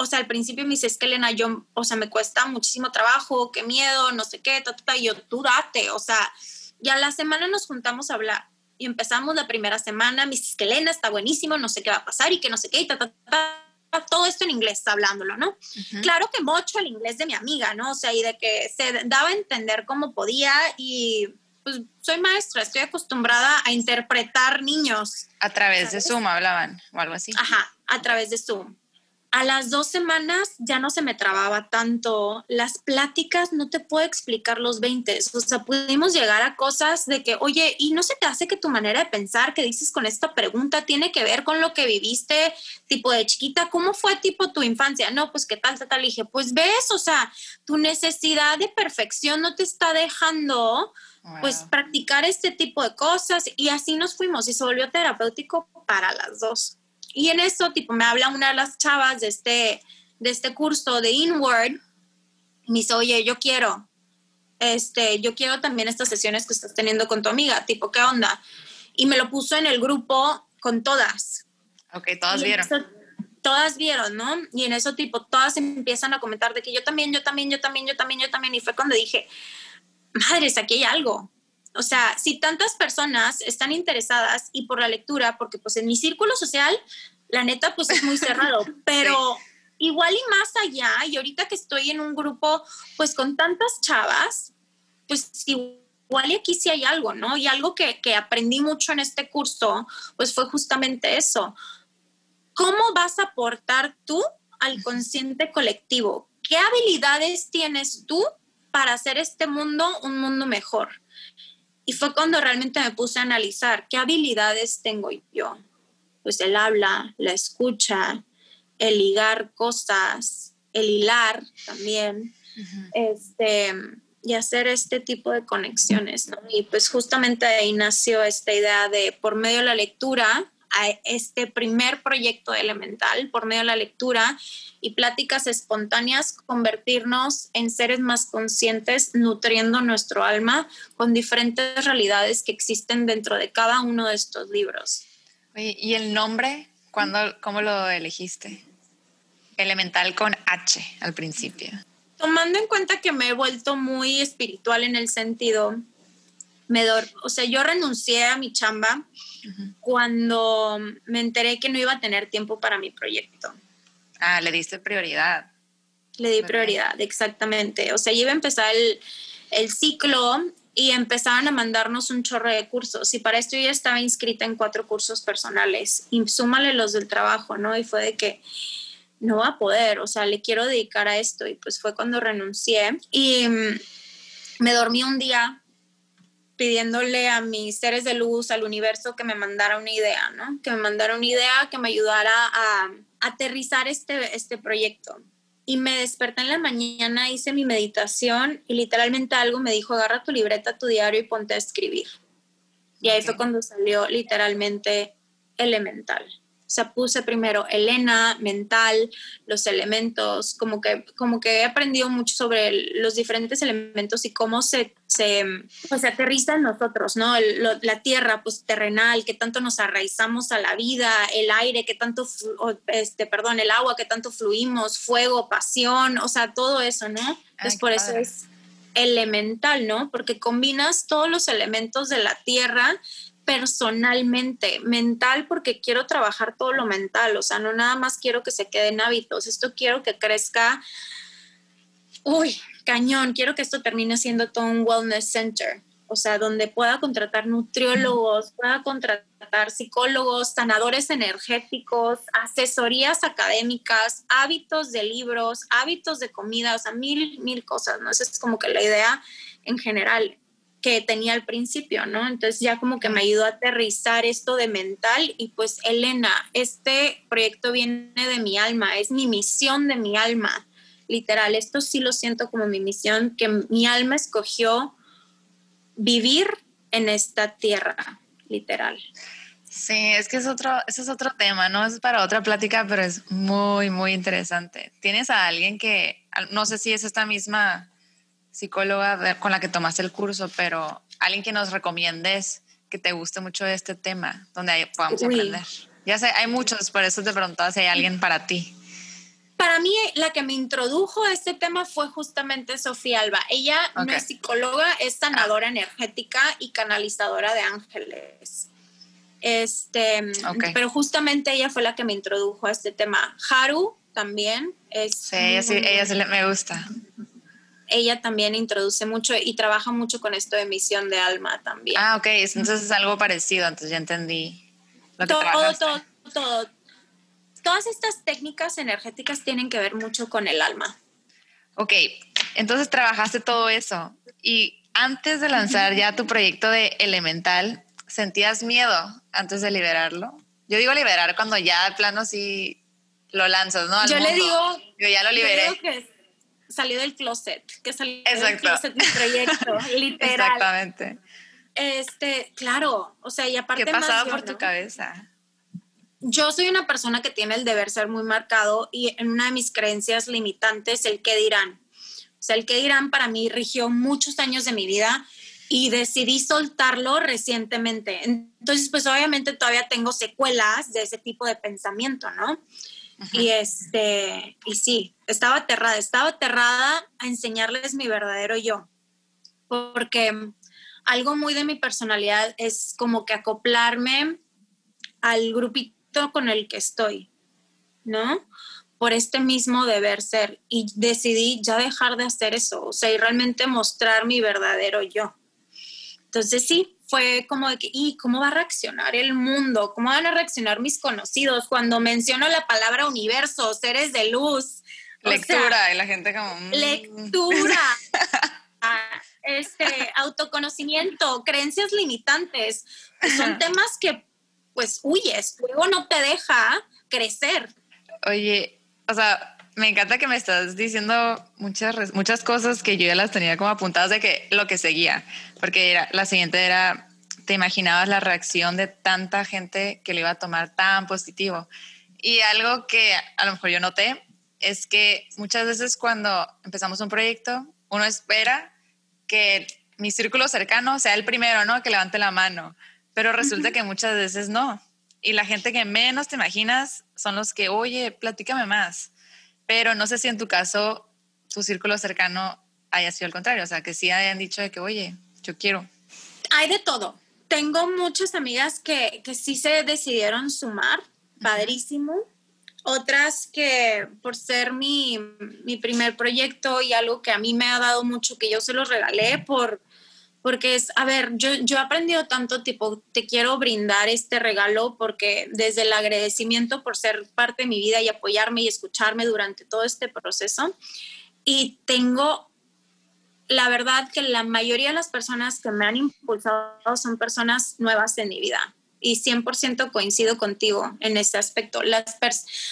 O sea, al principio me dice, es que Elena, yo, o sea, me cuesta muchísimo trabajo, qué miedo, no sé qué, ta, y yo, tú date, o sea, ya la semana nos juntamos a hablar y empezamos la primera semana, me dice que Elena está buenísimo, no sé qué va a pasar y que no sé qué, y ta, ta, ta, todo esto en inglés hablándolo, ¿no? Claro que mucho el inglés de mi amiga, ¿no? O sea, y de que se daba a entender cómo podía y pues soy maestra, estoy acostumbrada a interpretar niños. A través de Zoom hablaban o algo así. Ajá, a través de Zoom a las dos semanas ya no se me trababa tanto. Las pláticas no te puedo explicar los 20. O sea, pudimos llegar a cosas de que, oye, ¿y no se te hace que tu manera de pensar que dices con esta pregunta tiene que ver con lo que viviste tipo de chiquita? ¿Cómo fue tipo tu infancia? No, pues qué tal, tal, tal. dije, pues ves, o sea, tu necesidad de perfección no te está dejando pues practicar este tipo de cosas y así nos fuimos y se volvió terapéutico para las dos. Y en eso, tipo, me habla una de las chavas de este, de este curso de Inward, y me dice, oye, yo quiero, este, yo quiero también estas sesiones que estás teniendo con tu amiga, tipo, ¿qué onda? Y me lo puso en el grupo con todas. Ok, todas vieron. todas vieron, ¿no? Y en eso, tipo, todas empiezan a comentar de que yo también, yo también, yo también, yo también, yo también. Y fue cuando dije, madres, aquí hay algo. O sea, si tantas personas están interesadas y por la lectura, porque pues en mi círculo social, la neta pues es muy cerrado, pero igual y más allá, y ahorita que estoy en un grupo pues con tantas chavas, pues igual y aquí sí hay algo, ¿no? Y algo que, que aprendí mucho en este curso, pues fue justamente eso. ¿Cómo vas a aportar tú al consciente colectivo? ¿Qué habilidades tienes tú para hacer este mundo un mundo mejor? Y fue cuando realmente me puse a analizar qué habilidades tengo yo. Pues el habla, la escucha, el ligar cosas, el hilar también, este, y hacer este tipo de conexiones. Y pues justamente ahí nació esta idea de, por medio de la lectura, a este primer proyecto elemental por medio de la lectura y pláticas espontáneas, convertirnos en seres más conscientes, nutriendo nuestro alma con diferentes realidades que existen dentro de cada uno de estos libros. ¿Y el nombre? ¿Cuándo, ¿Cómo lo elegiste? Elemental con H al principio. Tomando en cuenta que me he vuelto muy espiritual en el sentido me o sea, yo renuncié a mi chamba cuando me enteré que no iba a tener tiempo para mi proyecto. Ah, le diste prioridad. Le di prioridad, exactamente. O sea, iba a empezar el, el ciclo y empezaban a mandarnos un chorro de cursos. Y para esto yo ya estaba inscrita en cuatro cursos personales. Y súmale los del trabajo, ¿no? Y fue de que no va a poder, o sea, le quiero dedicar a esto. Y pues fue cuando renuncié. Y mm, me dormí un día pidiéndole a mis seres de luz, al universo, que me mandara una idea, ¿no? Que me mandara una idea que me ayudara a aterrizar este, este proyecto y me desperté en la mañana, hice mi meditación y literalmente algo me dijo, agarra tu libreta, tu diario y ponte a escribir. Y ahí fue cuando salió literalmente elemental. O sea, puse primero Elena, mental, los elementos, como que, como que he aprendido mucho sobre los diferentes elementos y cómo se, se, pues, se aterriza en nosotros, ¿no? la tierra, pues terrenal, que tanto nos arraizamos a la vida, el aire, que tanto, este, perdón, el agua, que tanto fluimos, fuego, pasión, o sea, todo eso, ¿no? Entonces, por eso es elemental, ¿no? Porque combinas todos los elementos de la tierra personalmente, mental porque quiero trabajar todo lo mental, o sea, no nada más quiero que se queden hábitos, esto quiero que crezca, uy, cañón, quiero que esto termine siendo todo un wellness center, o sea, donde pueda contratar nutriólogos, pueda contratar psicólogos, sanadores energéticos, asesorías académicas, hábitos de libros, hábitos de comida, o sea, mil, mil cosas, ¿no? Esa es como que la idea en general que tenía al principio, ¿no? Entonces ya como que me ayudó a aterrizar esto de mental y pues Elena, este proyecto viene de mi alma, es mi misión de mi alma, literal, esto sí lo siento como mi misión, que mi alma escogió vivir en esta tierra, literal. Sí, es que es otro, ese es otro tema, no es para otra plática, pero es muy, muy interesante. ¿Tienes a alguien que, no sé si es esta misma psicóloga con la que tomaste el curso, pero alguien que nos recomiendes que te guste mucho este tema, donde podamos aprender. Ya sé, hay muchos, por eso te preguntaba si hay alguien para ti. Para mí, la que me introdujo a este tema fue justamente Sofía Alba. Ella no es psicóloga, es sanadora energética y canalizadora de ángeles. Este, pero justamente ella fue la que me introdujo a este tema. Haru también es. Sí, ella, sí, ella me gusta ella también introduce mucho y trabaja mucho con esto de misión de alma también. Ah, ok, entonces es algo parecido, entonces ya entendí. todo, todo, todo. Todas estas técnicas energéticas tienen que ver mucho con el alma. Ok, entonces trabajaste todo eso y antes de lanzar ya tu proyecto de Elemental, ¿sentías miedo antes de liberarlo? Yo digo liberar cuando ya de plano sí lo lanzas, ¿no? yo le digo... Yo ya lo liberé salió del closet, que salió del closet mi proyecto, literal. Exactamente. Este, claro, o sea, y aparte ¿Qué pasaba por tu cabeza? Yo soy una persona que tiene el deber ser muy marcado y en una de mis creencias limitantes, el que dirán. O sea, el que dirán para mí rigió muchos años de mi vida y decidí soltarlo recientemente. Entonces, pues obviamente todavía tengo secuelas de ese tipo de pensamiento, ¿no? Y este, y sí, estaba aterrada, estaba aterrada a enseñarles mi verdadero yo, porque algo muy de mi personalidad es como que acoplarme al grupito con el que estoy, ¿no? Por este mismo deber ser. Y decidí ya dejar de hacer eso, o sea, y realmente mostrar mi verdadero yo. Entonces sí, fue como de que, ¿y cómo va a reaccionar el mundo? ¿Cómo van a reaccionar mis conocidos cuando menciono la palabra universo, seres de luz? Lectura, y la gente como... Mm". Lectura, este, autoconocimiento, creencias limitantes, son temas que pues huyes, luego no te deja crecer. Oye, o sea, me encanta que me estás diciendo muchas, muchas cosas que yo ya las tenía como apuntadas de que lo que seguía, porque era, la siguiente era, te imaginabas la reacción de tanta gente que lo iba a tomar tan positivo. Y algo que a lo mejor yo noté es que muchas veces cuando empezamos un proyecto, uno espera que mi círculo cercano sea el primero, ¿no? Que levante la mano, pero resulta que muchas veces no. Y la gente que menos te imaginas son los que, oye, platícame más pero no sé si en tu caso tu círculo cercano haya sido al contrario, o sea, que sí hayan dicho de que, oye, yo quiero. Hay de todo. Tengo muchas amigas que, que sí se decidieron sumar, padrísimo. Otras que por ser mi, mi, primer proyecto y algo que a mí me ha dado mucho, que yo se los regalé por, porque es, a ver, yo, yo he aprendido tanto, tipo, te quiero brindar este regalo porque desde el agradecimiento por ser parte de mi vida y apoyarme y escucharme durante todo este proceso. Y tengo, la verdad que la mayoría de las personas que me han impulsado son personas nuevas en mi vida. Y 100% coincido contigo en este aspecto. Las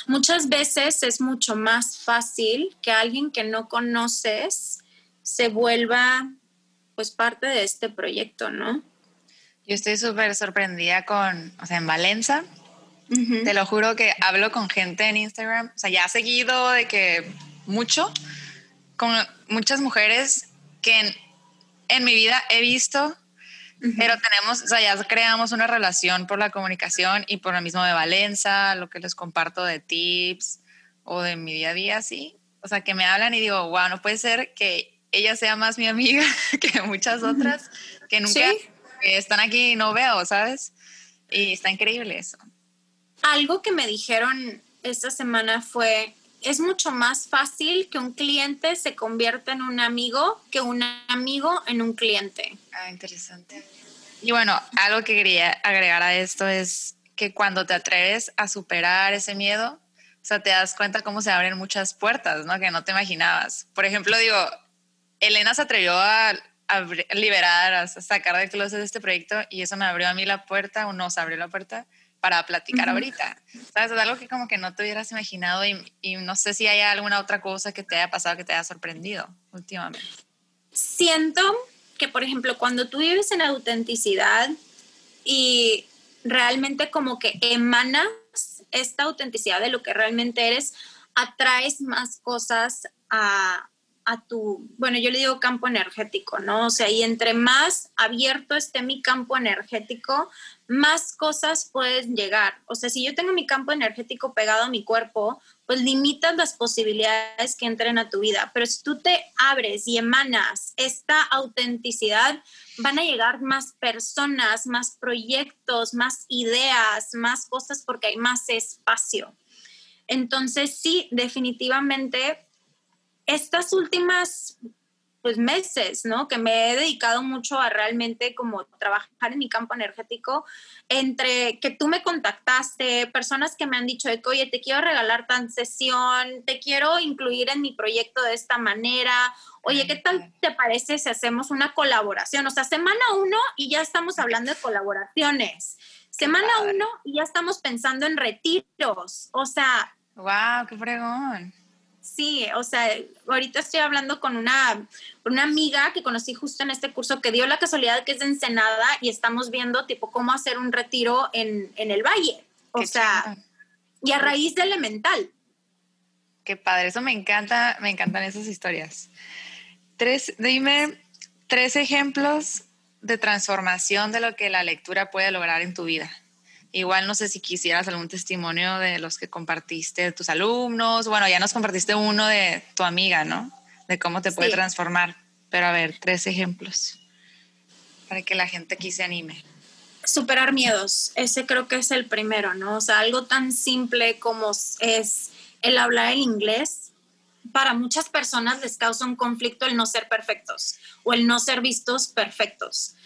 muchas veces es mucho más fácil que alguien que no conoces se vuelva pues parte de este proyecto, ¿no? Yo estoy súper sorprendida con, o sea, en Valencia, te lo juro que hablo con gente en Instagram, o sea, ya ha seguido de que mucho, con muchas mujeres que en, mi vida he visto, pero tenemos, o sea, ya creamos una relación por la comunicación y por lo mismo de Valencia, lo que les comparto de tips o de mi día a día, sí. O sea, que me hablan y digo, wow, no puede ser que ella sea más mi amiga que muchas otras que nunca están aquí y no veo, ¿sabes? Y está increíble eso. Algo que me dijeron esta semana fue, es mucho más fácil que un cliente se convierta en un amigo que un amigo en un cliente. Ah, interesante. Y bueno, algo que quería agregar a esto es que cuando te atreves a superar ese miedo, o sea, te das cuenta cómo se abren muchas puertas, ¿no? Que no te imaginabas. Por ejemplo, digo, Elena se atrevió a, liberar, a sacar del closet este proyecto y eso me abrió a mí la puerta o nos abrió la puerta para platicar ahorita. ¿Sabes? Es algo que como que no te hubieras imaginado y, y, no sé si hay alguna otra cosa que te haya pasado que te haya sorprendido últimamente. Siento que, por ejemplo, cuando tú vives en autenticidad y realmente como que emanas esta autenticidad de lo que realmente eres, atraes más cosas a, a tu, bueno, yo le digo campo energético, ¿no? O sea, y entre más abierto esté mi campo energético, más cosas pueden llegar. O sea, si yo tengo mi campo energético pegado a mi cuerpo, pues limitas las posibilidades que entren a tu vida. Pero si tú te abres y emanas esta autenticidad, van a llegar más personas, más proyectos, más ideas, más cosas porque hay más espacio. Entonces, sí, definitivamente estas últimas pues meses, ¿no? Que me he dedicado mucho a realmente como trabajar en mi campo energético, entre que tú me contactaste, personas que me han dicho de que, oye, te quiero regalar tan sesión, te quiero incluir en mi proyecto de esta manera, oye, ¿qué tal te parece si hacemos una colaboración? O sea, semana uno y ya estamos hablando de colaboraciones. Semana uno y ya estamos pensando en retiros. O sea... ¡Wow! ¡Qué fregón! Sí, o sea, ahorita estoy hablando con una, una amiga que conocí justo en este curso que dio la casualidad que es de Ensenada y estamos viendo tipo cómo hacer un retiro en, el valle. O sea, y a raíz de elemental. Qué padre, eso me encanta, me encantan esas historias. Tres, dime tres ejemplos de transformación de lo que la lectura puede lograr en tu vida. Igual no sé si quisieras algún testimonio de los que compartiste de tus alumnos. Bueno, ya nos compartiste uno de tu amiga, ¿no? De cómo te puede transformar. Pero a ver, tres ejemplos para que la gente aquí se anime. Superar miedos, ese creo que es el primero, ¿no? O sea, algo tan simple como es el hablar el inglés. Para muchas personas les causa un conflicto el no ser perfectos o el no ser vistos perfectos.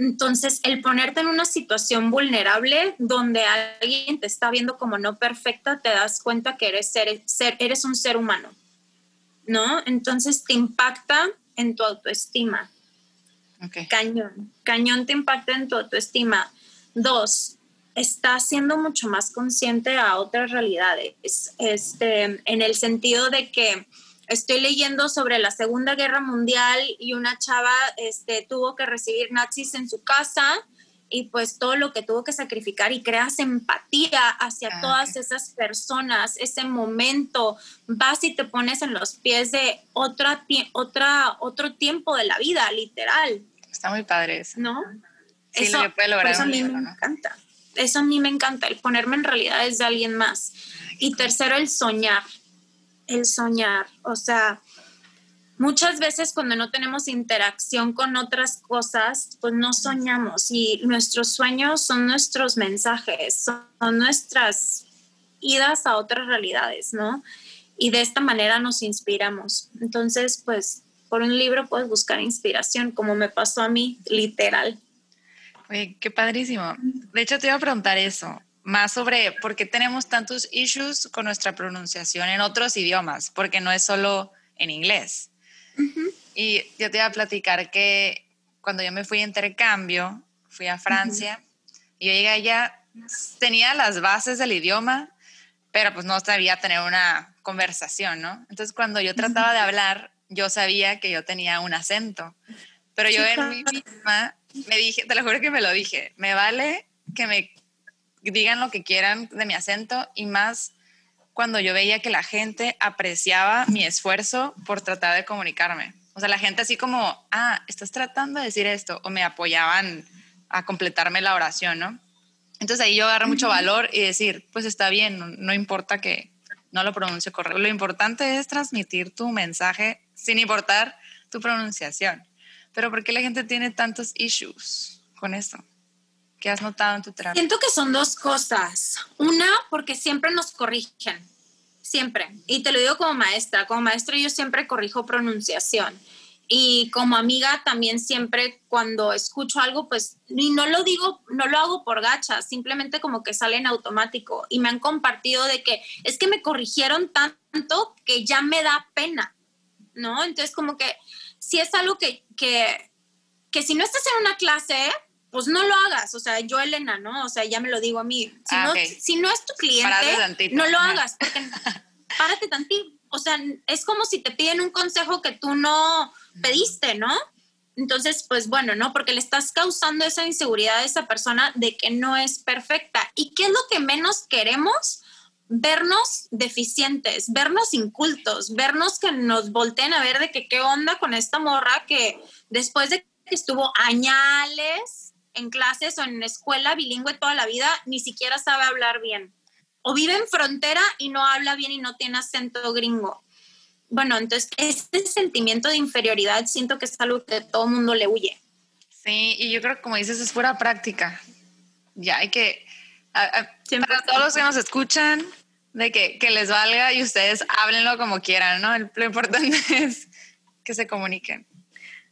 Entonces, el ponerte en una situación vulnerable donde alguien te está viendo como no perfecta, te das cuenta que eres, ser, eres un ser humano, ¿no? Entonces te impacta en tu autoestima. Cañón, cañón te impacta en tu autoestima. Dos, estás siendo mucho más consciente a otras realidades, este, en el sentido de que estoy leyendo sobre la Segunda Guerra Mundial y una chava este, tuvo que recibir nazis en su casa y pues todo lo que tuvo que sacrificar y creas empatía hacia ah, todas esas personas, ese momento, vas y te pones en los pies de otra, otra, otro tiempo de la vida, literal. Está muy padre eso. ¿No? Sí, eso, lo puede lograr. Eso a mí me encanta. Eso a mí me encanta, el ponerme en realidades de alguien más. Y tercero, el soñar el soñar. O sea, muchas veces cuando no tenemos interacción con otras cosas, pues no soñamos y nuestros sueños son nuestros mensajes, son nuestras idas a otras realidades, ¿no? Y de esta manera nos inspiramos. Entonces, pues por un libro puedes buscar inspiración, como me pasó a mí, literal. Oye, qué padrísimo. De hecho, te iba a preguntar eso, más sobre por qué tenemos tantos issues con nuestra pronunciación en otros idiomas, porque no es solo en inglés. Y yo te iba a platicar que cuando yo me fui a intercambio, fui a Francia, y yo llegué allá, tenía las bases del idioma, pero pues no sabía tener una conversación, ¿no? Entonces cuando yo trataba de hablar, yo sabía que yo tenía un acento, pero yo en mí misma me dije, te lo juro que me lo dije, me vale que me digan lo que quieran de mi acento y más cuando yo veía que la gente apreciaba mi esfuerzo por tratar de comunicarme. O sea, la gente así como, ah, estás tratando de decir esto, o me apoyaban a completarme la oración, ¿no? Entonces ahí yo agarré mucho valor y decir, pues está bien, no, no importa que no lo pronuncie correcto. Lo importante es transmitir tu mensaje sin importar tu pronunciación. Pero ¿por qué la gente tiene tantos issues con esto? ¿Qué has notado en tu trabajo? Siento que son dos cosas. Una, porque siempre nos corrigen, siempre. Y te lo digo como maestra, como maestra yo siempre corrijo pronunciación. Y como amiga también siempre cuando escucho algo, pues, y no lo digo, no lo hago por gacha, simplemente como que sale en automático. Y me han compartido de que es que me corrigieron tanto que ya me da pena. ¿no? Entonces, como que si es algo que, que, que si no estás en una clase, pues no lo hagas. O sea, yo, Elena, ¿no? O sea, ya me lo digo a mí. Si, ah, no, si no es tu cliente, no lo hagas. Porque, párate tantito. O sea, es como si te piden un consejo que tú no pediste, ¿no? Entonces, pues bueno, ¿no? Porque le estás causando esa inseguridad a esa persona de que no es perfecta. ¿Y qué es lo que menos queremos? vernos deficientes, vernos incultos, vernos que nos volteen a ver de que qué onda con esta morra que después de que estuvo añales en clases o en escuela bilingüe toda la vida, ni siquiera sabe hablar bien. O vive en frontera y no habla bien y no tiene acento gringo. Bueno, entonces este sentimiento de inferioridad siento que es algo que todo el mundo le huye. Sí, y yo creo que como dices, es pura práctica. Ya hay que, para todos los que nos escuchan, de que, que, les valga y ustedes háblenlo como quieran, ¿no? lo importante es que se comuniquen.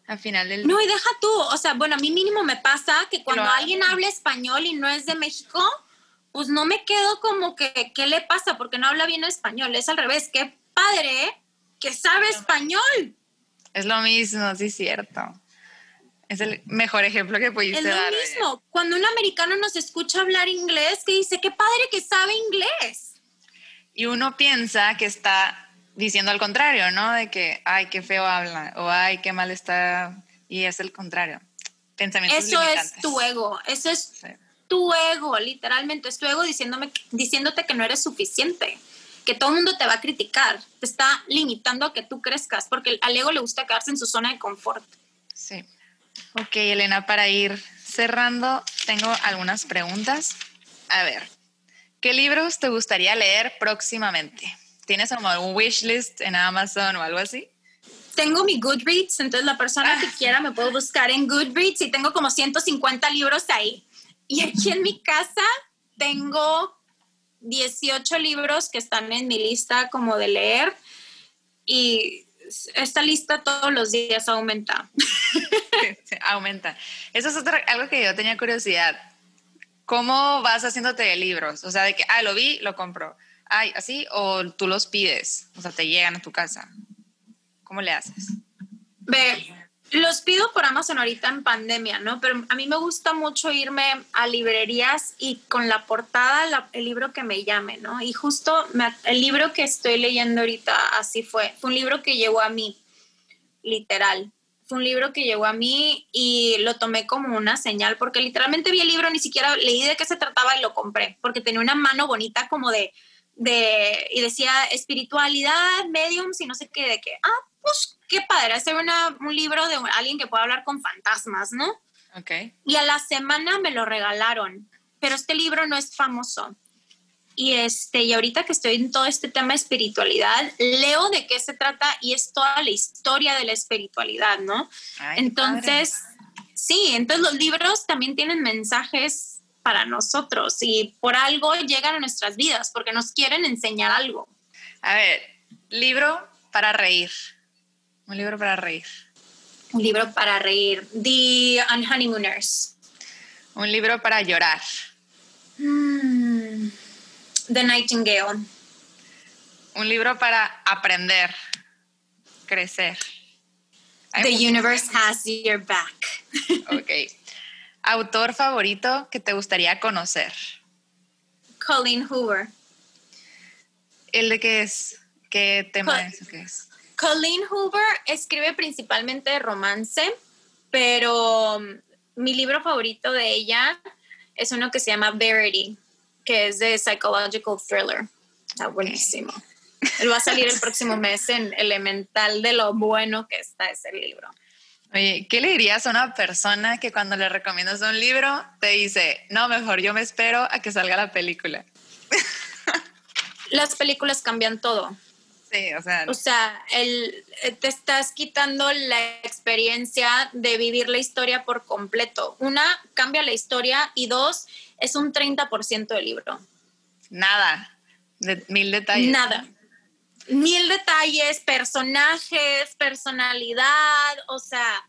Al final del... No, y deja tú, o sea, bueno, a mí mínimo me pasa que cuando alguien habla español y no es de México, pues no me quedo como que, ¿qué le pasa? Porque no habla bien español, es al revés, qué padre que sabe español. Es lo mismo, sí, cierto. Es el mejor ejemplo que pudiste dar. Es lo mismo. Cuando un americano nos escucha hablar inglés, que dice, qué padre que sabe inglés y uno piensa que está diciendo al contrario, ¿no? De que, ay, qué feo habla, o ay, qué mal está, y es el contrario. Pensamientos Eso es tu ego, eso es tu ego, literalmente, es tu ego diciéndome, diciéndote que no eres suficiente, que todo el mundo te va a criticar, te está limitando a que tú crezcas, porque al ego le gusta quedarse en su zona de confort. Sí. Ok, Elena, para ir cerrando, tengo algunas preguntas. A ver, ¿Qué libros te gustaría leer próximamente? ¿Tienes como un wish list en Amazon o algo así? Tengo mi Goodreads, entonces la persona que ah. quiera me puede buscar en Goodreads y tengo como 150 libros ahí. Y aquí en mi casa tengo 18 libros que están en mi lista como de leer y esta lista todos los días aumenta. aumenta. Eso es otra, algo que yo tenía curiosidad. ¿Cómo vas haciéndote de libros? O sea, de que, ah, lo vi, lo compro. Ay, así, o tú los pides, o sea, te llegan a tu casa. ¿Cómo le haces? Ve, los pido por Amazon ahorita en pandemia, ¿no? Pero a mí me gusta mucho irme a librerías y con la portada, el libro que me llame, ¿no? Y justo el libro que estoy leyendo ahorita así fue. Fue un libro que llegó a mí, literal fue un libro que llegó a mí y lo tomé como una señal, porque literalmente vi el libro, ni siquiera leí de qué se trataba y lo compré, porque tenía una mano bonita como de, de y decía espiritualidad, mediums y no sé qué, de qué. Ah, pues qué padre, hacer una, un libro de alguien que pueda hablar con fantasmas, ¿no? Ok. Y a la semana me lo regalaron, pero este libro no es famoso. y este y ahorita que estoy en todo este tema de espiritualidad, leo de qué se trata y es toda la historia de la espiritualidad, ¿no? entonces, sí, entonces los libros también tienen mensajes para nosotros y por algo llegan a nuestras vidas porque nos quieren enseñar algo. A ver, libro para reír. Un libro para reír. Un libro para reír. The Honeymooners. Un libro para llorar. Mm, The Nightingale. Un libro para aprender, crecer. The universe has your back. Ok. Autor favorito que te gustaría conocer. Colleen Hoover. ¿El de qué es? ¿Qué tema es? ¿Qué es? Colleen Hoover escribe principalmente romance, pero um, mi libro favorito de ella es uno que se llama Verity, que es de psychological thriller. Está buenísimo. Él va a salir el próximo mes en Elemental de lo bueno que está ese libro. Oye, ¿qué le dirías a una persona que cuando le recomiendas un libro te dice, no, mejor yo me espero a que salga la película? Las películas cambian todo. Sí, o sea. O sea, el, eh, te estás quitando la experiencia de vivir la historia por completo. Una, cambia la historia y dos, es un 30% del libro. Nada, de, mil detalles. Nada. Mil detalles, personajes, personalidad, o sea,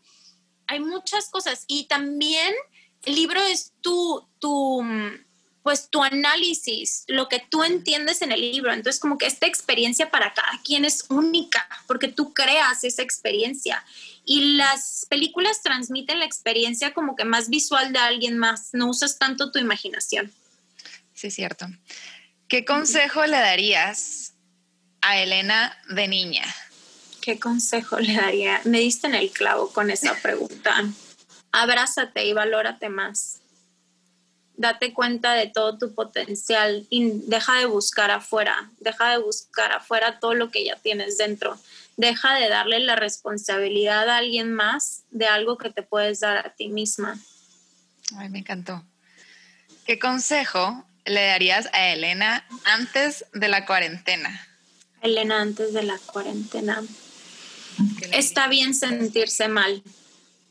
hay muchas cosas. Y también el libro es tu, tu, pues tu análisis, lo que tú entiendes en el libro. Entonces, como que esta experiencia para cada quien es única, porque tú creas esa experiencia. Y las películas transmiten la experiencia como que más visual de alguien más, no usas tanto tu imaginación. Sí, cierto. ¿Qué consejo le darías a Elena de niña? ¿Qué consejo le daría? Me diste en el clavo con esa pregunta. Abrázate y valórate más date cuenta de todo tu potencial y deja de buscar afuera, deja de buscar afuera todo lo que ya tienes dentro. Deja de darle la responsabilidad a alguien más de algo que te puedes dar a ti misma. Ay, me encantó. ¿Qué consejo le darías a Elena antes de la cuarentena? Elena, antes de la cuarentena. Está bien sentirse mal.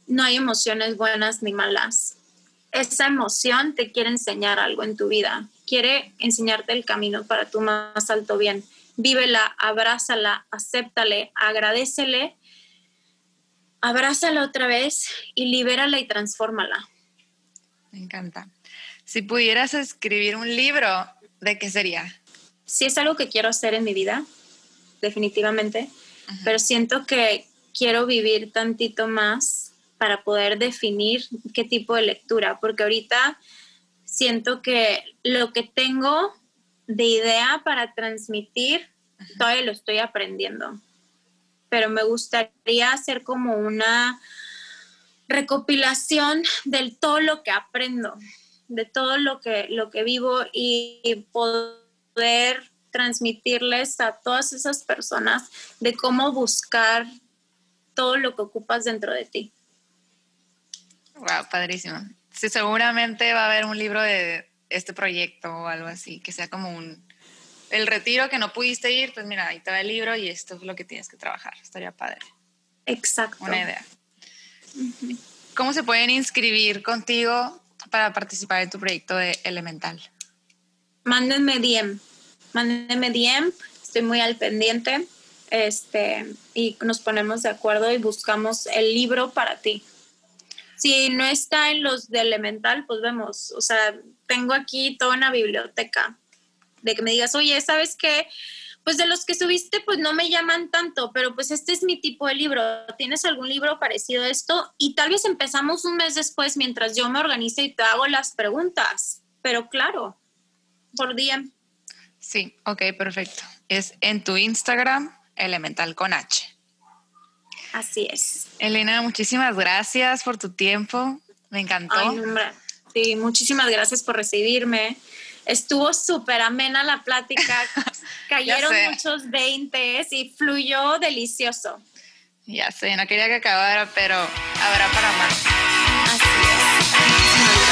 No hay emociones buenas ni malas esa emoción te quiere enseñar algo en tu vida, quiere enseñarte el camino para tu más alto bien. Vívela, abrázala, acéptale, agradecele, abrázala otra vez y libérala y transfórmala. Me encanta. Si pudieras escribir un libro, ¿de qué sería? Si es algo que quiero hacer en mi vida, definitivamente, pero siento que quiero vivir tantito más para poder definir qué tipo de lectura, porque ahorita siento que lo que tengo de idea para transmitir, todavía lo estoy aprendiendo, pero me gustaría hacer como una recopilación de todo lo que aprendo, de todo lo que, lo que vivo y poder transmitirles a todas esas personas de cómo buscar todo lo que ocupas dentro de ti. Wow, padrísimo. Sí, seguramente va a haber un libro de este proyecto o algo así, que sea como un el retiro que no pudiste ir, pues mira, ahí te va el libro y esto es lo que tienes que trabajar. Estaría padre. Exacto. Una idea. ¿Cómo se pueden inscribir contigo para participar en tu proyecto de Elemental? Mándenme DM. Mándenme DM. Estoy muy al pendiente. Este, y nos ponemos de acuerdo y buscamos el libro para ti si no está en los de elemental, pues vemos, o sea, tengo aquí toda una biblioteca de que me digas, oye, ¿sabes qué? Pues de los que subiste, pues no me llaman tanto, pero pues este es mi tipo de libro. ¿Tienes algún libro parecido a esto? Y tal vez empezamos un mes después mientras yo me organice y te hago las preguntas, pero claro, por día. Sí, ok, perfecto. Es en tu Instagram, elemental con H. Así es. Elena, muchísimas gracias por tu tiempo. Me encantó. Ay, sí, muchísimas gracias por recibirme. Estuvo súper amena la plática. Cayeron muchos veintes y fluyó delicioso. Ya sé, no quería que acabara, pero habrá para más. Así es.